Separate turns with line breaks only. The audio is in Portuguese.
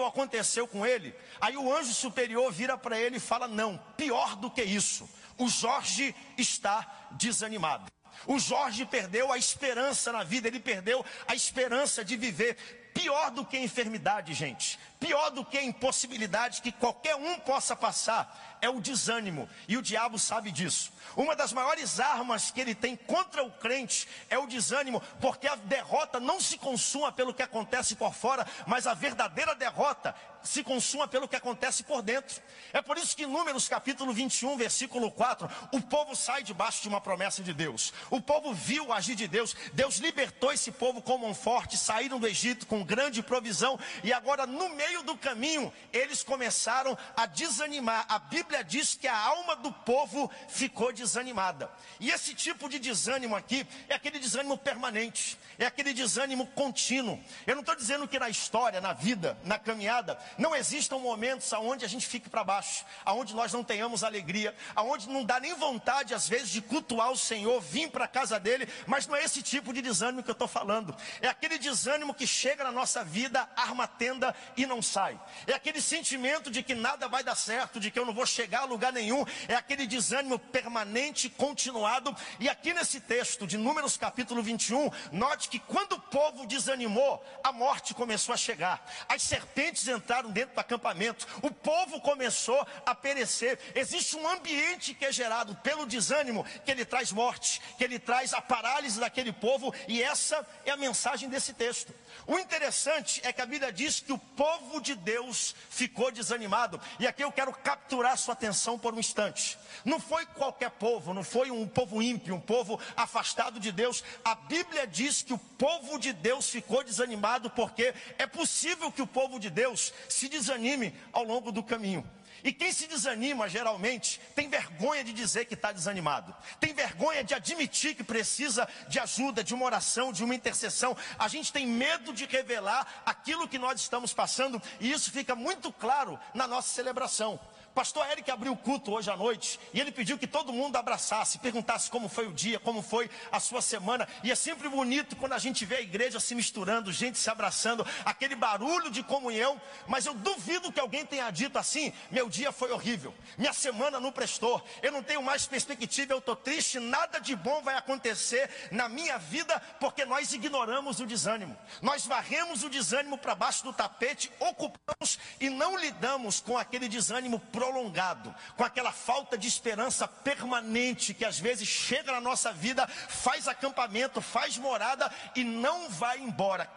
terrível aconteceu com ele. Aí o anjo superior vira para ele e fala: Não, pior do que isso, o Jorge está desanimado. O Jorge perdeu a esperança na vida, ele perdeu a esperança de viver. Pior do que a enfermidade, gente, pior do que a impossibilidade que qualquer um possa passar, é o desânimo. E o diabo sabe disso. Uma das maiores armas que ele tem contra o crente é o desânimo, porque a derrota não se consuma pelo que acontece por fora, mas a verdadeira derrota se consuma pelo que acontece por dentro. É por isso que em Números capítulo 21, versículo 4, o povo sai debaixo de uma promessa de Deus. O povo viu o agir de Deus. Deus libertou esse povo com mão forte, saíram do Egito com grande provisão e agora no meio do caminho eles começaram a desanimar. A Bíblia diz que a alma do povo ficou desanimada. E esse tipo de desânimo aqui é aquele desânimo permanente, é aquele desânimo contínuo. Eu não estou dizendo que na história, na vida, na caminhada, não existam momentos aonde a gente fique para baixo, aonde nós não tenhamos alegria, aonde não dá nem vontade às vezes de cultuar o Senhor, vir para a casa dele, mas não é esse tipo de desânimo que eu estou falando. É aquele desânimo que chega na nossa vida, arma tenda e não sai. É aquele sentimento de que nada vai dar certo, de que eu não vou chegar a lugar nenhum. É aquele desânimo permanente, continuado. E aqui nesse texto de Números capítulo 21, note que quando o povo desanimou, a morte começou a chegar. As serpentes entraram dentro do acampamento. O povo começou a perecer. Existe um ambiente que é gerado pelo desânimo, que ele traz morte, que ele traz a parálise daquele povo. E essa é a mensagem desse texto. O interessante é que a Bíblia diz que o povo de Deus ficou desanimado. E aqui eu quero capturar sua atenção por um instante. Não foi qualquer povo, não foi um povo ímpio, um povo afastado de Deus. A Bíblia diz que o povo de Deus ficou desanimado porque é possível que o povo de Deus se desanime ao longo do caminho. E quem se desanima, geralmente, tem vergonha de dizer que está desanimado, tem vergonha de admitir que precisa de ajuda, de uma oração, de uma intercessão. A gente tem medo de revelar aquilo que nós estamos passando, e isso fica muito claro na nossa celebração. Pastor Eric abriu o culto hoje à noite e ele pediu que todo mundo abraçasse, perguntasse como foi o dia, como foi a sua semana. E é sempre bonito quando a gente vê a igreja se misturando, gente se abraçando, aquele barulho de comunhão. Mas eu duvido que alguém tenha dito assim: meu dia foi horrível, minha semana não prestou, eu não tenho mais perspectiva, eu estou triste, nada de bom vai acontecer na minha vida porque nós ignoramos o desânimo. Nós varremos o desânimo para baixo do tapete, ocupamos e não lidamos com aquele desânimo prolongado, com aquela falta de esperança permanente que às vezes chega na nossa vida, faz acampamento, faz morada e não vai embora.